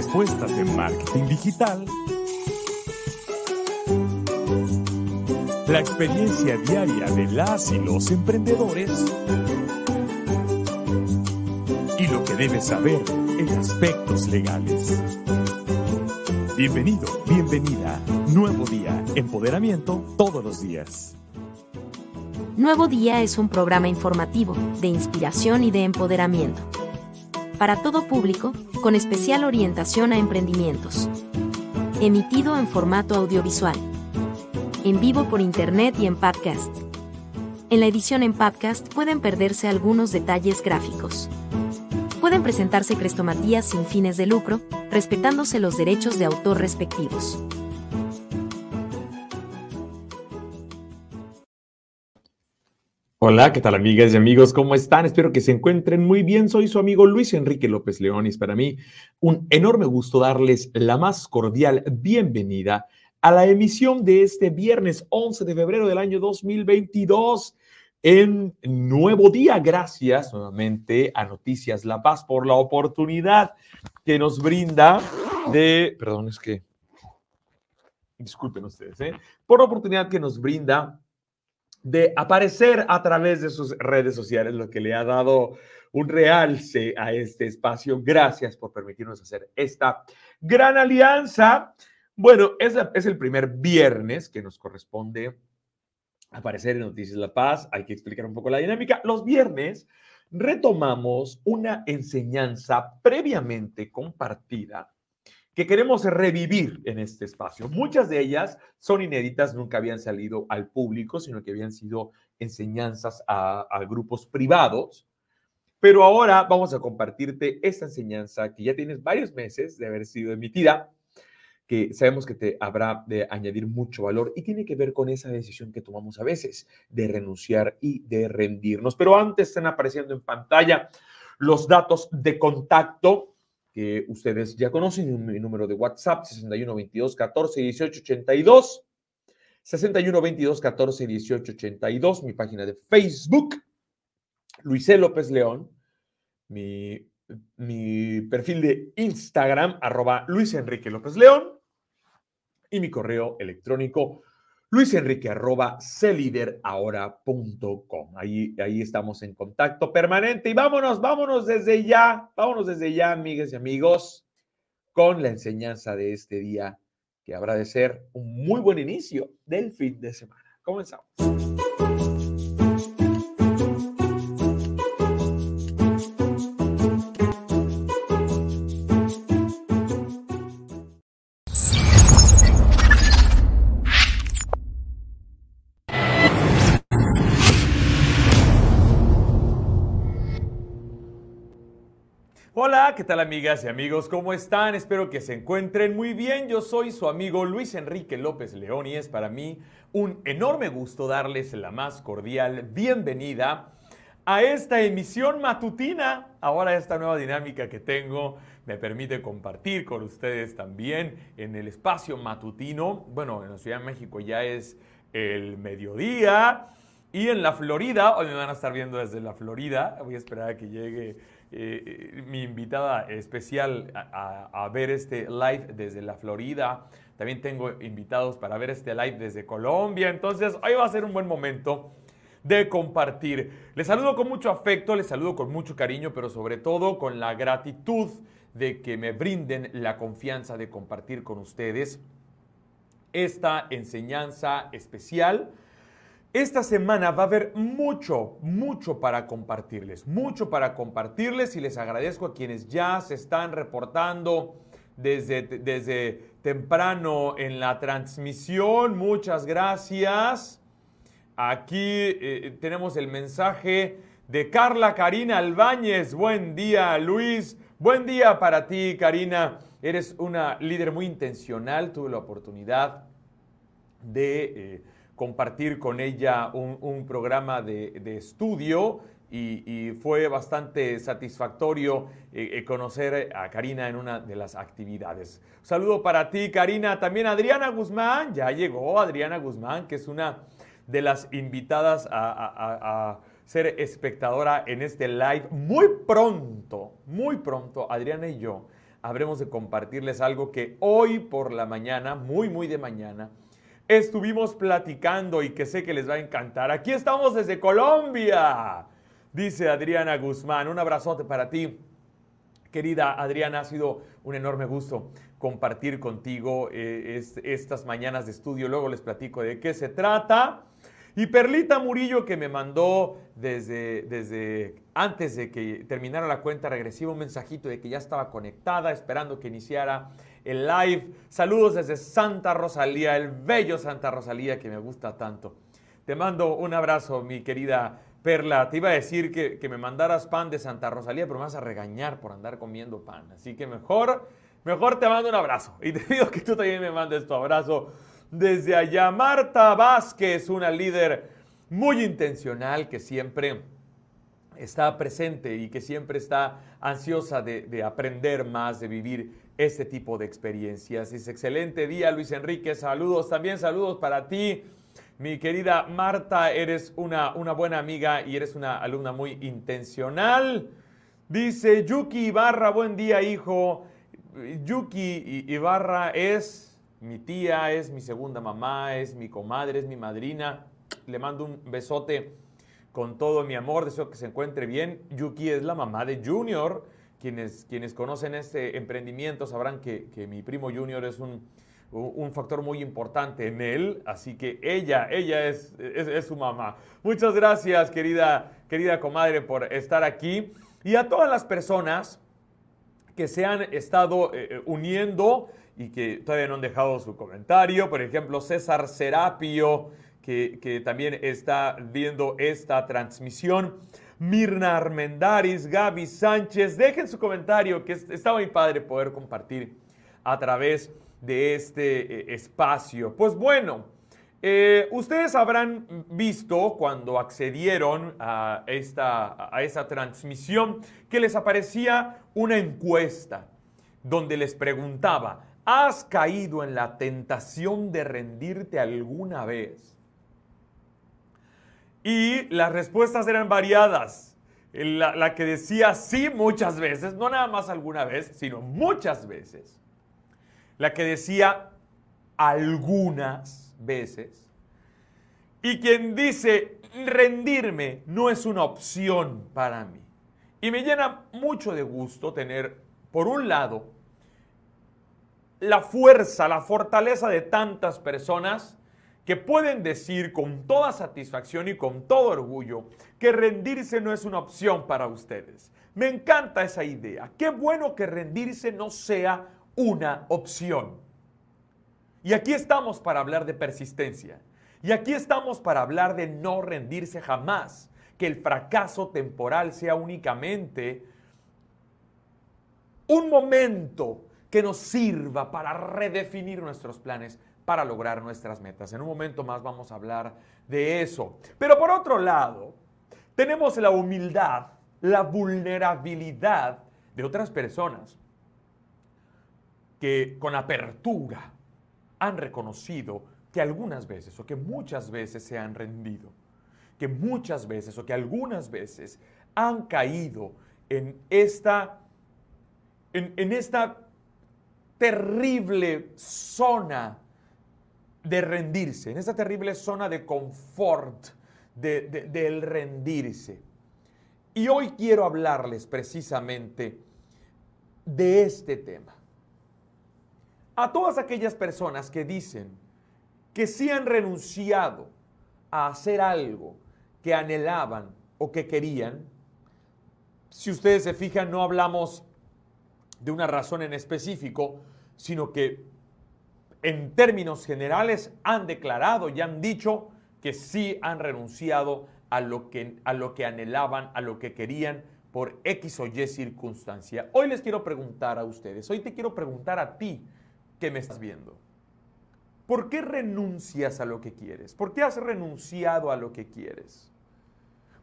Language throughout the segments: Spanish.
Respuestas de marketing digital. La experiencia diaria de las y los emprendedores. Y lo que debes saber en aspectos legales. Bienvenido, bienvenida. Nuevo día, empoderamiento todos los días. Nuevo Día es un programa informativo, de inspiración y de empoderamiento. Para todo público, con especial orientación a emprendimientos. Emitido en formato audiovisual. En vivo por internet y en podcast. En la edición en podcast pueden perderse algunos detalles gráficos pueden presentarse crestomatías sin fines de lucro, respetándose los derechos de autor respectivos. Hola, ¿qué tal amigas y amigos? ¿Cómo están? Espero que se encuentren muy bien. Soy su amigo Luis Enrique López León y es para mí un enorme gusto darles la más cordial bienvenida a la emisión de este viernes 11 de febrero del año 2022 en Nuevo Día. Gracias nuevamente a Noticias La Paz por la oportunidad que nos brinda de, perdón, es que, disculpen ustedes, ¿eh? por la oportunidad que nos brinda de aparecer a través de sus redes sociales, lo que le ha dado un realce a este espacio. Gracias por permitirnos hacer esta gran alianza. Bueno, es, el primer viernes que nos corresponde aparecer en Noticias La Paz, hay que explicar un poco la dinámica. Los viernes retomamos una enseñanza previamente compartida que queremos revivir en este espacio. Muchas de ellas son inéditas, nunca habían salido al público, sino que habían sido enseñanzas a, a grupos privados. Pero ahora vamos a compartirte esta enseñanza que ya tienes varios meses de haber sido emitida que sabemos que te habrá de añadir mucho valor y tiene que ver con esa decisión que tomamos a veces de renunciar y de rendirnos. Pero antes están apareciendo en pantalla los datos de contacto que ustedes ya conocen, mi número de WhatsApp 61 22 14 18 82 61 22 14 18 82, mi página de Facebook Luisé López León, mi, mi perfil de Instagram, arroba Luis Enrique López León, y mi correo electrónico luisenrique.celiderahora.com. Ahí, ahí estamos en contacto permanente y vámonos, vámonos desde ya, vámonos desde ya, amigas y amigos, con la enseñanza de este día que habrá de ser un muy buen inicio del fin de semana. Comenzamos. Hola, ¿qué tal amigas y amigos? ¿Cómo están? Espero que se encuentren muy bien. Yo soy su amigo Luis Enrique López León y es para mí un enorme gusto darles la más cordial bienvenida a esta emisión matutina. Ahora esta nueva dinámica que tengo me permite compartir con ustedes también en el espacio matutino. Bueno, en la Ciudad de México ya es el mediodía. Y en la Florida, hoy me van a estar viendo desde la Florida, voy a esperar a que llegue eh, mi invitada especial a, ver este live desde la Florida. También tengo invitados para ver este live desde Colombia. Entonces, hoy va a ser un buen momento de compartir. Les saludo con mucho afecto, les saludo con mucho cariño, pero sobre todo con la gratitud de que me brinden la confianza de compartir con ustedes esta enseñanza especial esta semana va a haber mucho, mucho para compartirles, mucho para compartirles y les agradezco a quienes ya se están reportando desde, desde temprano en la transmisión. Muchas gracias. Aquí eh, tenemos el mensaje de Carla Karina Albáñez. Buen día, Luis. Buen día para ti, Karina. Eres una líder muy intencional. Tuve la oportunidad de eh, compartir con ella un, programa de, estudio y, fue bastante satisfactorio eh, eh, conocer a Karina en una de las actividades. saludo para ti, Karina. También Adriana Guzmán, ya llegó Adriana Guzmán, que es una de las invitadas a, a ser espectadora en este live. Muy pronto, muy pronto, Adriana y yo habremos de compartirles algo que hoy por la mañana, muy, muy de mañana, estuvimos platicando y que sé que les va a encantar. Aquí estamos desde Colombia, dice Adriana Guzmán. Un abrazote para ti. Querida Adriana, ha sido un enorme gusto compartir contigo eh, estas mañanas de estudio. Luego les platico de qué se trata. Y Perlita Murillo que me mandó desde, desde antes de que terminara la cuenta regresiva un mensajito de que ya estaba conectada, esperando que iniciara el live. Saludos desde Santa Rosalía, el bello Santa Rosalía que me gusta tanto. Te mando un abrazo, mi querida Perla. Te iba a decir que, me mandaras pan de Santa Rosalía, pero me vas a regañar por andar comiendo pan. Así que mejor, mejor te mando un abrazo. Y te pido que tú también me mandes tu abrazo desde allá. Marta Vázquez, una líder muy intencional que siempre está presente y que siempre está ansiosa de, de aprender más, de vivir este tipo de experiencias. Es excelente día, Luis Enrique. Saludos, también saludos para ti. Mi querida Marta, eres una, una buena amiga y eres una alumna muy intencional. Dice Yuki Ibarra, buen día, hijo. Yuki Ibarra es mi tía, es mi segunda mamá, es mi comadre, es mi madrina. Le mando un besote con todo mi amor, deseo que se encuentre bien. Yuki es la mamá de Junior quienes, quienes conocen este emprendimiento sabrán que, mi primo Junior es un, factor muy importante en él, así que ella, ella es, es, su mamá. Muchas gracias, querida, querida comadre, por estar aquí. Y a todas las personas que se han estado eh, eh, uniendo y que todavía no han dejado su comentario, por ejemplo, César Serapio, que, que también está viendo esta transmisión. Mirna Armendaris, Gaby Sánchez. Dejen su comentario, que está muy padre poder compartir a través de este eh, espacio. Pues bueno, eh, ustedes habrán visto cuando accedieron a esta, a esta transmisión que les aparecía una encuesta donde les preguntaba, ¿has caído en la tentación de rendirte alguna vez? Y las respuestas eran variadas. La, que decía sí muchas veces, no nada más alguna vez, sino muchas veces. La que decía algunas veces. Y quien dice rendirme no es una opción para mí. Y me llena mucho de gusto tener, por un lado, la fuerza, la fortaleza de tantas personas que pueden decir con toda satisfacción y con todo orgullo que rendirse no es una opción para ustedes. Me encanta esa idea. Qué bueno que rendirse no sea una opción. Y aquí estamos para hablar de persistencia. Y aquí estamos para hablar de no rendirse jamás. Que el fracaso temporal sea únicamente un momento que nos sirva para redefinir nuestros planes para lograr nuestras metas. En un momento más vamos a hablar de eso. Pero por otro lado, tenemos la humildad, la vulnerabilidad de otras personas que con apertura han reconocido que algunas veces o que muchas veces se han rendido, que muchas veces o que algunas veces han caído en esta, en, esta terrible zona de rendirse, en esa terrible zona de confort del rendirse. Y hoy quiero hablarles precisamente de este tema. A todas aquellas personas que dicen que sí han renunciado a hacer algo que anhelaban o que querían, si ustedes se fijan, no hablamos de una razón en específico, sino que en términos generales han declarado y han dicho que sí han renunciado a lo que, a lo que anhelaban, a lo que querían por X o Y circunstancia. Hoy les quiero preguntar a ustedes, hoy te quiero preguntar a ti que me estás viendo. ¿Por qué renuncias a lo que quieres? ¿Por qué has renunciado a lo que quieres?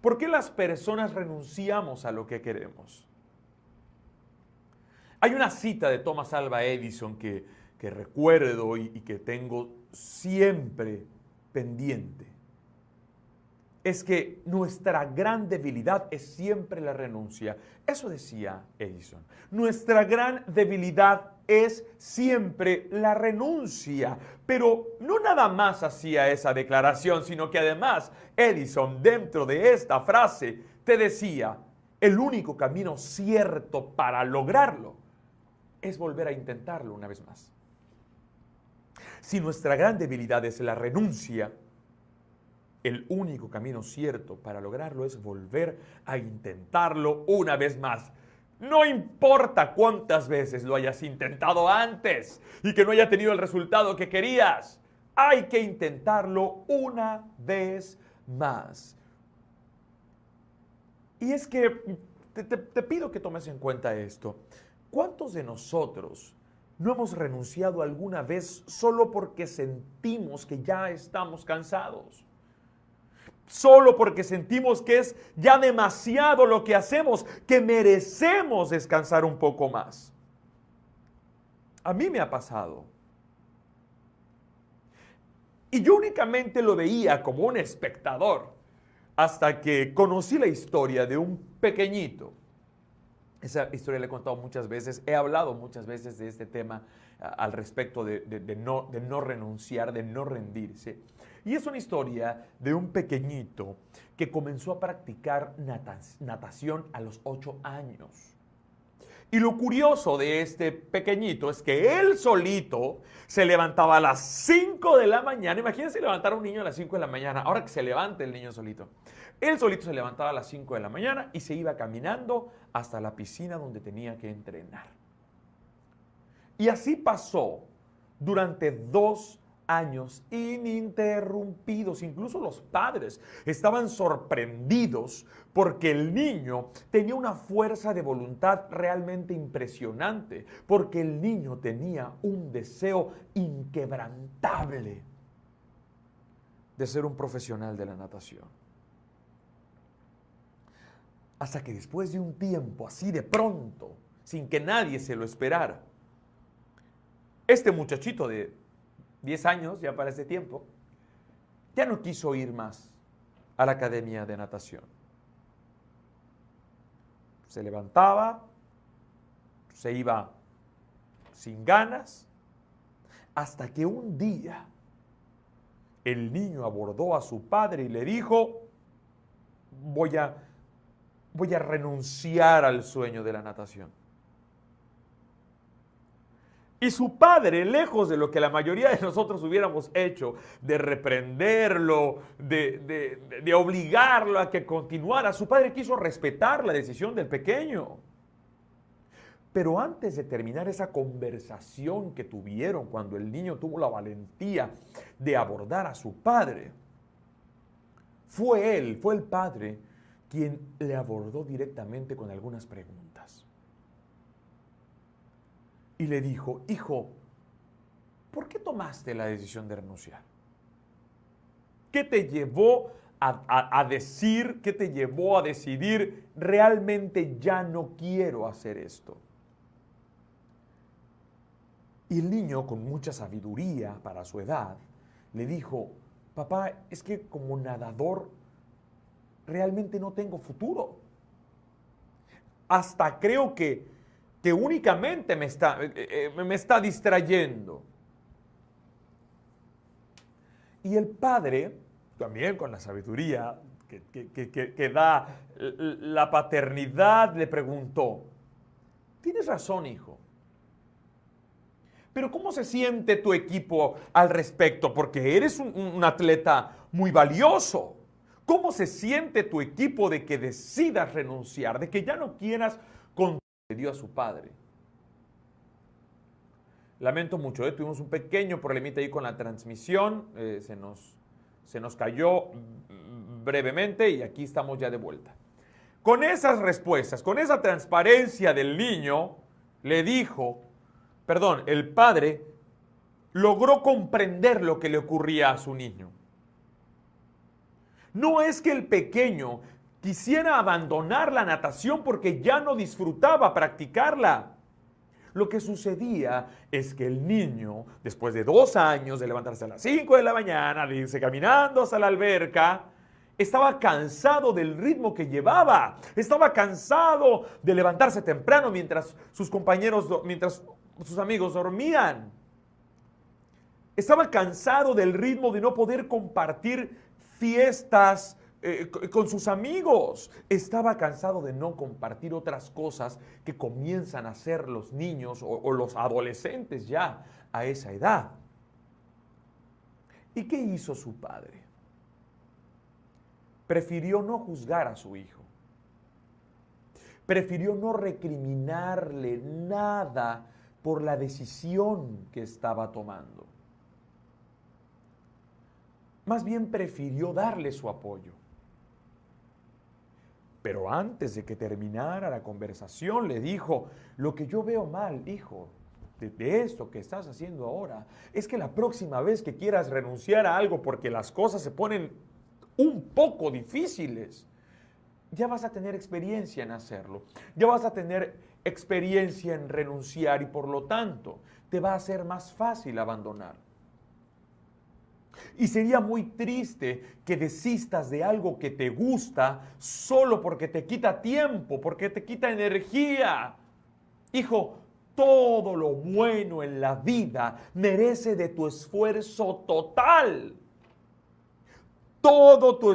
¿Por qué las personas renunciamos a lo que queremos? Hay una cita de Thomas Alva Edison que, recuerdo y que tengo siempre pendiente es que nuestra gran debilidad es siempre la renuncia. Eso decía Edison. Nuestra gran debilidad es siempre la renuncia. Pero no nada más hacía esa declaración, sino que además Edison dentro de esta frase te decía, el único camino cierto para lograrlo es volver a intentarlo una vez más. Si nuestra gran debilidad es la renuncia, el único camino cierto para lograrlo es volver a intentarlo una vez más. No importa cuántas veces lo hayas intentado antes y que no haya tenido el resultado que querías. Hay que intentarlo una vez más. Y es que te, te, pido que tomes en cuenta esto. ¿Cuántos de nosotros no hemos renunciado alguna vez solo porque sentimos que ya estamos cansados? solo porque sentimos que es ya demasiado lo que hacemos, que merecemos descansar un poco más. A mí me ha pasado. Y yo únicamente lo veía como un espectador hasta que conocí la historia de un pequeñito. Esa historia la he contado muchas veces, he hablado muchas veces de este tema al respecto de, no, de no renunciar, de no rendirse. Y es una historia de un pequeñito que comenzó a practicar natación a los 8 años. Y lo curioso de este pequeñito es que él solito se levantaba a las 5 de la mañana. Imagínense levantar a un niño a las 5 de la mañana, ahora que se levante el niño solito. Él solito se levantaba a las 5 de la mañana y se iba caminando hasta la piscina donde tenía que entrenar. Y así pasó durante dos años ininterrumpidos. Incluso los padres estaban sorprendidos porque el niño tenía una fuerza de voluntad realmente impresionante, porque el niño tenía un deseo inquebrantable de ser un profesional de la natación. Hasta que después de un tiempo, así de pronto, sin que nadie se lo esperara, este muchachito de 10 años ya para ese tiempo, ya no quiso ir más a la academia de natación. Se levantaba, se iba sin ganas, hasta que un día el niño abordó a su padre y le dijo, voy a, voy a renunciar al sueño de la natación. Y su padre, lejos de lo que la mayoría de nosotros hubiéramos hecho, de reprenderlo, de, de, obligarlo a que continuara, su padre quiso respetar la decisión del pequeño. Pero antes de terminar esa conversación que tuvieron cuando el niño tuvo la valentía de abordar a su padre, fue él, fue el padre quien le abordó directamente con algunas preguntas y le dijo, hijo, ¿por qué tomaste la decisión de renunciar? ¿Qué te llevó a, decir, qué te llevó a decidir, realmente ya no quiero hacer esto? Y el niño, con mucha sabiduría para su edad, le dijo, papá, es que como nadador realmente no tengo futuro. Hasta creo que que únicamente me está, eh, eh, me está distrayendo. Y el padre, también con la sabiduría que, da la paternidad, le preguntó, tienes razón, hijo. Pero ¿cómo se siente tu equipo al respecto? Porque eres un, atleta muy valioso. ¿Cómo se siente tu equipo de que decidas renunciar, de que ya no quieras con dio a su padre. Lamento mucho, ¿eh? tuvimos un pequeño problemita ahí con la transmisión, eh, se, nos, se nos cayó brevemente y aquí estamos ya de vuelta. Con esas respuestas, con esa transparencia del niño, le dijo, perdón, el padre logró comprender lo que le ocurría a su niño. No es que el pequeño quisiera abandonar la natación porque ya no disfrutaba practicarla. Lo que sucedía es que el niño, después de dos años de levantarse a las 5 de la mañana, de irse caminando hasta la alberca, estaba cansado del ritmo que llevaba. Estaba cansado de levantarse temprano mientras sus compañeros, mientras sus amigos dormían. Estaba cansado del ritmo de no poder compartir fiestas eh, con sus amigos. Estaba cansado de no compartir otras cosas que comienzan a hacer los niños o los adolescentes ya a esa edad. ¿Y qué hizo su padre? Prefirió no juzgar a su hijo. Prefirió no recriminarle nada por la decisión que estaba tomando. Más bien prefirió darle su apoyo. Pero antes de que terminara la conversación, le dijo, lo que yo veo mal, hijo, de, esto que estás haciendo ahora, es que la próxima vez que quieras renunciar a algo porque las cosas se ponen un poco difíciles, ya vas a tener experiencia en hacerlo, ya vas a tener experiencia en renunciar y por lo tanto te va a ser más fácil abandonar. Y sería muy triste que desistas de algo que te gusta solo porque te quita tiempo, porque te quita energía. Hijo, todo lo bueno en la vida merece de tu esfuerzo total. Todo, tu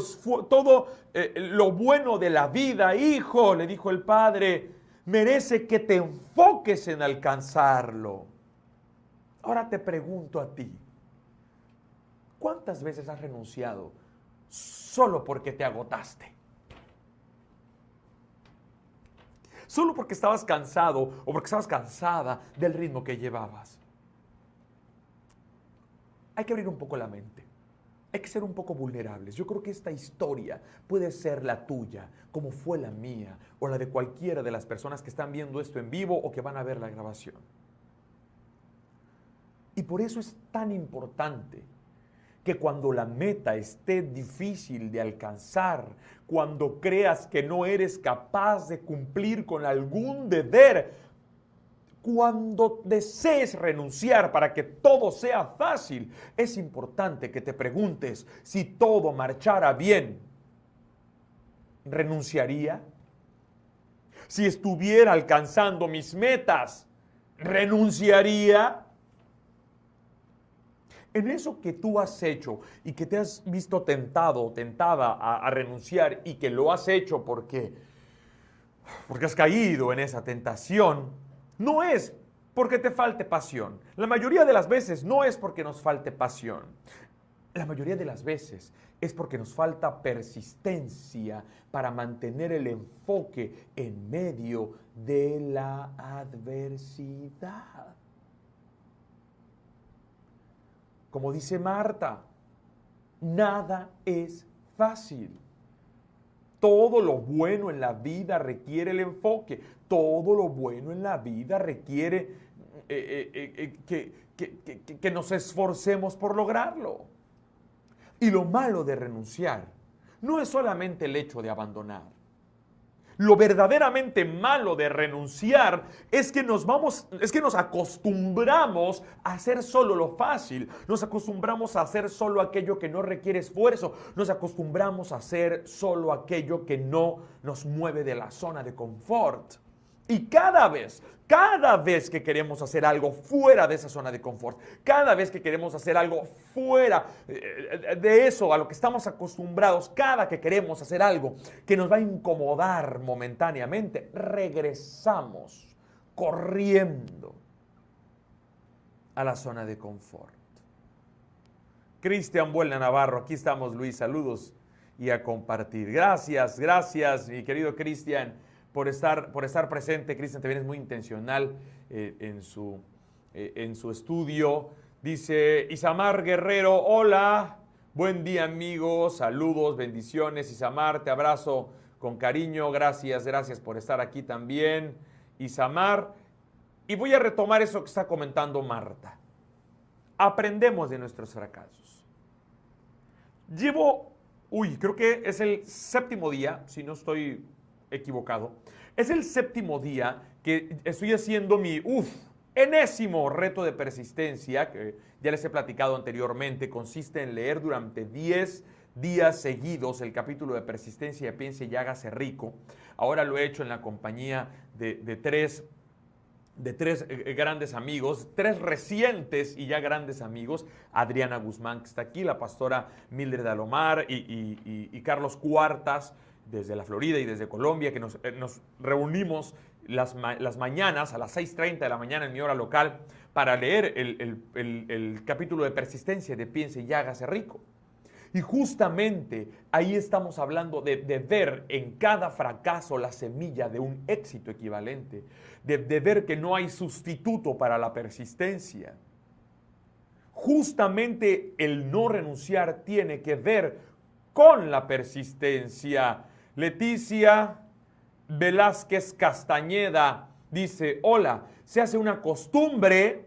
todo eh, lo bueno de la vida, hijo, le dijo el padre, merece que te enfoques en alcanzarlo. Ahora te pregunto a ti, ¿Cuántas veces has renunciado solo porque te agotaste? Solo porque estabas cansado o porque estabas cansada del ritmo que llevabas. Hay que abrir un poco la mente. Hay que ser un poco vulnerables. Yo creo que esta historia puede ser la tuya, como fue la mía, o la de cualquiera de las personas que están viendo esto en vivo o que van a ver la grabación. Y por eso es tan importante que cuando la meta esté difícil de alcanzar, cuando creas que no eres capaz de cumplir con algún deber, cuando desees renunciar para que todo sea fácil, es importante que te preguntes si todo marchara bien. ¿Renunciaría? Si estuviera alcanzando mis metas, ¿renunciaría? En eso que tú has hecho y que te has visto tentado tentada a, renunciar y que lo has hecho porque, porque has caído en esa tentación, no es porque te falte pasión. La mayoría de las veces no es porque nos falte pasión. La mayoría de las veces es porque nos falta persistencia para mantener el enfoque en medio de la adversidad. Como dice Marta, nada es fácil. Todo lo bueno en la vida requiere el enfoque. Todo lo bueno en la vida requiere eh, eh, eh, que nos esforcemos por lograrlo. Y lo malo de renunciar no es solamente el hecho de abandonar. Lo verdaderamente malo de renunciar es que nos vamos, es que nos acostumbramos a hacer solo lo fácil, nos acostumbramos a hacer solo aquello que no requiere esfuerzo, nos acostumbramos a hacer solo aquello que no nos mueve de la zona de confort. Y cada vez, cada vez que queremos hacer algo fuera de esa zona de confort, cada vez que queremos hacer algo fuera eh, de eso a lo que estamos acostumbrados, cada que queremos hacer algo que nos va a incomodar momentáneamente, regresamos corriendo a la zona de confort. Cristian Buelna Navarro, aquí estamos Luis, saludos y a compartir. Gracias, gracias mi querido Cristian por estar, por estar presente. Cristian también es muy intencional eh, en, su, eh, en su estudio. Dice Isamar Guerrero, hola, Buen día amigos, saludos, bendiciones, Isamar, te abrazo con cariño, gracias, gracias por estar aquí también, Isamar. Y voy a retomar eso que está comentando Marta. Aprendemos de nuestros fracasos. Llevo, uy, creo que es el séptimo día, si no estoy equivocado, es el séptimo día que estoy haciendo mi, uff, enésimo reto de persistencia, que ya les he platicado anteriormente, consiste en leer durante 10 días seguidos el capítulo de persistencia de Piense y hágase rico. Ahora lo he hecho en la compañía de, tres de tres eh, eh, grandes amigos, tres recientes y ya grandes amigos, Adriana Guzmán, que está aquí, la pastora Mildred Alomar y, y Carlos Cuartas, desde la Florida y desde Colombia, que nos, eh, reunimos las, mañanas a las 6.30 de la mañana en mi hora local para leer el, capítulo de persistencia de Piense y hágase rico. Y justamente ahí estamos hablando de, ver en cada fracaso la semilla de un éxito equivalente, de, de ver que no hay sustituto para la persistencia. Justamente el no renunciar tiene que ver con la persistencia. Leticia Velázquez Castañeda dice, hola, se hace una costumbre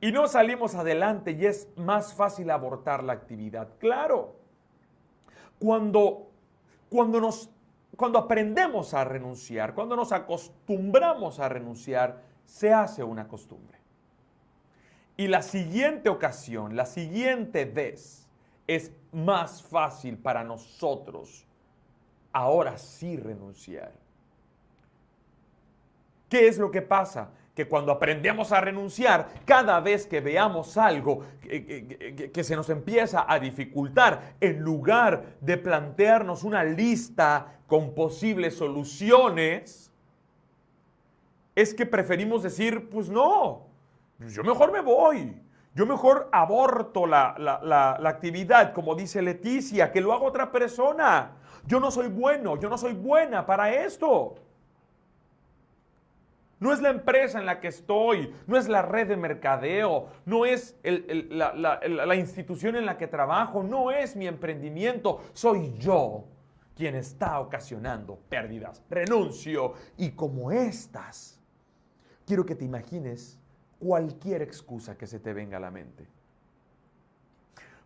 y no salimos adelante y es más fácil abortar la actividad. Claro, cuando, cuando, nos, cuando aprendemos a renunciar, cuando nos acostumbramos a renunciar, se hace una costumbre. Y la siguiente ocasión, la siguiente vez, es más fácil para nosotros ahora sí renunciar. ¿Qué es lo que pasa? Que cuando aprendemos a renunciar, cada vez que veamos algo que, se nos empieza a dificultar, en lugar de plantearnos una lista con posibles soluciones, es que preferimos decir, pues no, yo mejor me voy, yo mejor aborto la, la, actividad, como dice Leticia, que lo haga otra persona. Yo no soy bueno, yo no soy buena para esto. No es la empresa en la que estoy, no es la red de mercadeo, no es la, la institución en la que trabajo, no es mi emprendimiento, soy yo quien está ocasionando pérdidas. Renuncio y como estas, quiero que te imagines cualquier excusa que se te venga a la mente.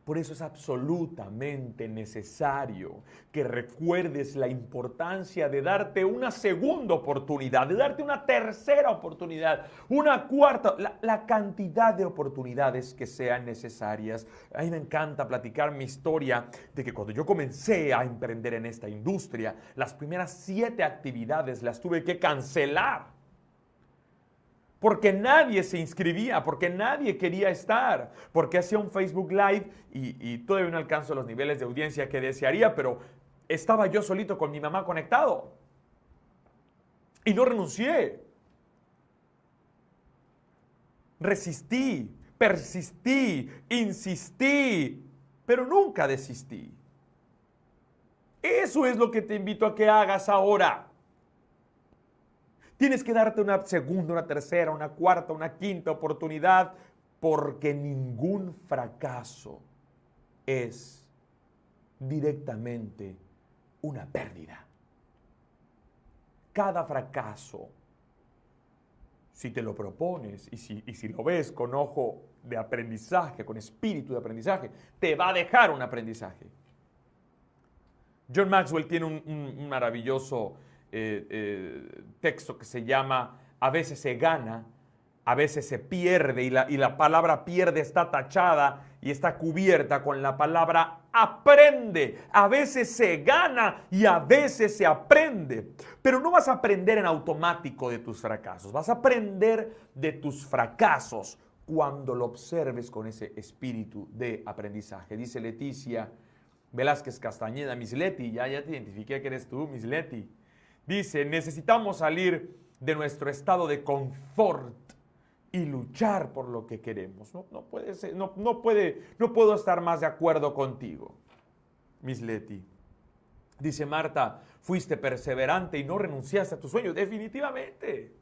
Por eso es absolutamente necesario que recuerdes la importancia de darte una segunda oportunidad, de darte una tercera oportunidad, una cuarta, la, cantidad de oportunidades que sean necesarias. A mí me encanta platicar mi historia de que cuando yo comencé a emprender en esta industria, las primeras siete actividades las tuve que cancelar porque nadie se inscribía, porque nadie quería estar, porque hacía un Facebook Live y, todavía no alcanzo los niveles de audiencia que desearía, pero estaba yo solito con mi mamá conectado. Y no renuncié. Resistí, persistí, insistí, pero nunca desistí. Eso es lo que te invito a que hagas ahora. Tienes que darte una segunda, una tercera, una cuarta, una quinta oportunidad, porque ningún fracaso es directamente una pérdida. Cada fracaso, si te lo propones y si, lo ves con ojo de aprendizaje, con espíritu de aprendizaje, te va a dejar un aprendizaje. John Maxwell tiene un maravilloso eh, eh, texto que se llama A veces se gana, a veces se pierde y la, y la palabra pierde está tachada y está cubierta con la palabra aprende. A veces se gana y a veces se aprende. Pero no vas a aprender en automático de tus fracasos. Vas a aprender de tus fracasos cuando lo observes con ese espíritu de aprendizaje. Dice Leticia Velázquez Castañeda, Miss Leti, ya, ya te identifiqué que eres tú, Miss Leti. Dice, necesitamos salir de nuestro estado de confort y luchar por lo que queremos. No, no puede ser, no, no, puede, no puedo estar más de acuerdo contigo, Miss Leti. Dice Marta, fuiste perseverante y no renunciaste a tu sueño. Definitivamente.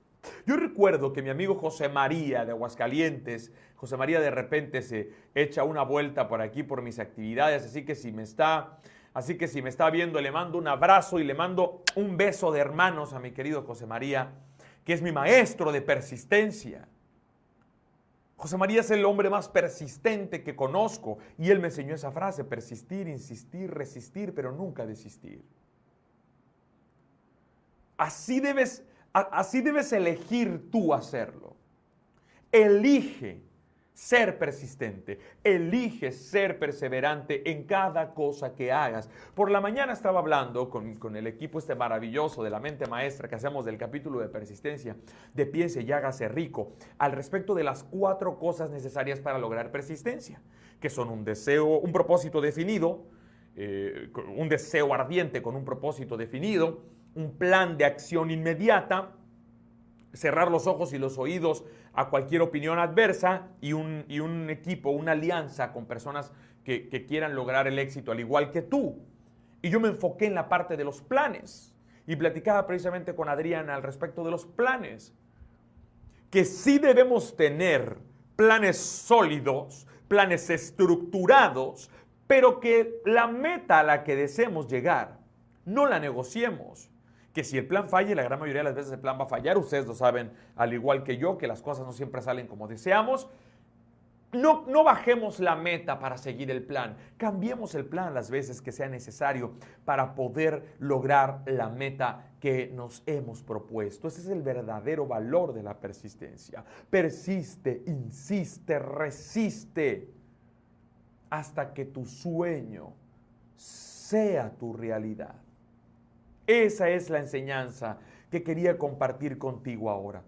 Yo recuerdo que mi amigo José María de Aguascalientes, José María de repente se echa una vuelta por aquí por mis actividades, así que si me está, así que si me está viendo, le mando un abrazo y le mando un beso de hermanos a mi querido José María, que es mi maestro de persistencia. José María es el hombre más persistente que conozco y él me enseñó esa frase, persistir, insistir, resistir, pero nunca desistir. Así debes, así debes elegir tú hacerlo. Elige ser persistente, elige ser perseverante en cada cosa que hagas. Por la mañana estaba hablando con, el equipo este maravilloso de la mente maestra que hacemos del capítulo de persistencia, de piense y hágase rico, al respecto de las cuatro cosas necesarias para lograr persistencia, que son un deseo, un propósito definido, eh, un deseo ardiente con un propósito definido, un plan de acción inmediata, cerrar los ojos y los oídos a cualquier opinión adversa y un, y un equipo, una alianza con personas que, que, quieran lograr el éxito al igual que tú. Y yo me enfoqué en la parte de los planes y platicaba precisamente con Adriana al respecto de los planes. Que sí debemos tener planes sólidos, planes estructurados, pero que la meta a la que deseemos llegar no la negociemos que si el plan falla, la gran mayoría de las veces el plan va a fallar, ustedes lo saben al igual que yo, que las cosas no siempre salen como deseamos, no, no, bajemos la meta para seguir el plan. Cambiemos el plan las veces que sea necesario para poder lograr la meta que nos hemos propuesto. Ese es el verdadero valor de la persistencia. Persiste, insiste, resiste hasta que tu sueño sea tu realidad. Esa es la enseñanza que quería compartir contigo ahora.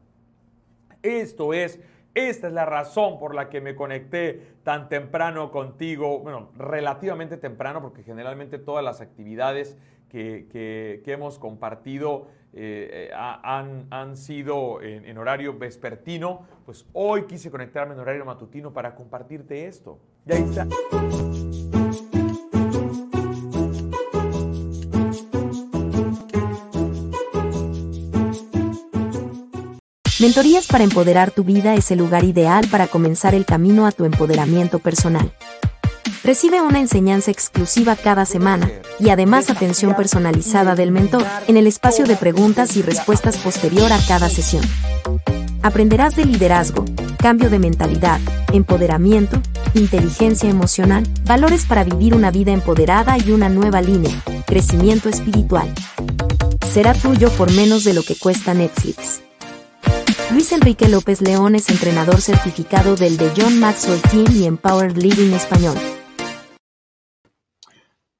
Esto es, esta es la razón por la que me conecté tan temprano contigo, bueno, relativamente temprano, porque generalmente todas las actividades que, hemos compartido eh, eh, han, han, sido en, en, horario vespertino, pues hoy quise conectarme en horario matutino para compartirte esto. Y ahí está. Mentorías para empoderar tu vida es el lugar ideal para comenzar el camino a tu empoderamiento personal. Recibe una enseñanza exclusiva cada semana y además atención personalizada del mentor en el espacio de preguntas y respuestas posterior a cada sesión. Aprenderás de liderazgo, cambio de mentalidad, empoderamiento, inteligencia emocional, valores para vivir una vida empoderada y una nueva línea, crecimiento espiritual. Será tuyo por menos de lo que cuesta Netflix. Luis Enrique López León es entrenador certificado del de John Maxwell Team y Empowered Living Español.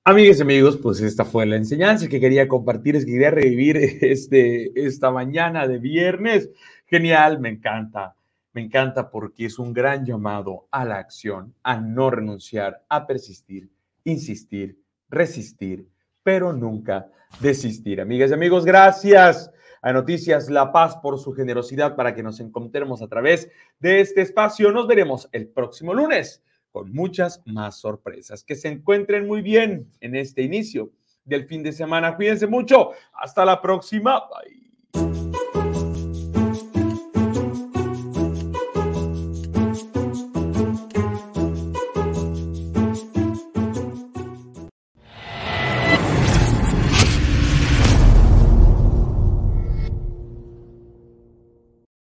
Amigas y amigos, pues esta fue la enseñanza que quería compartir, es que quería revivir este, esta mañana de viernes. Genial, me encanta, me encanta porque es un gran llamado a la acción, a no renunciar, a persistir, insistir, resistir, pero nunca desistir. Amigas y amigos, gracias a Noticias La Paz por su generosidad para que nos encontremos a través de este espacio. Nos veremos el próximo lunes con muchas más sorpresas. Que se encuentren muy bien en este inicio del fin de semana. Cuídense mucho. Hasta la próxima. Bye.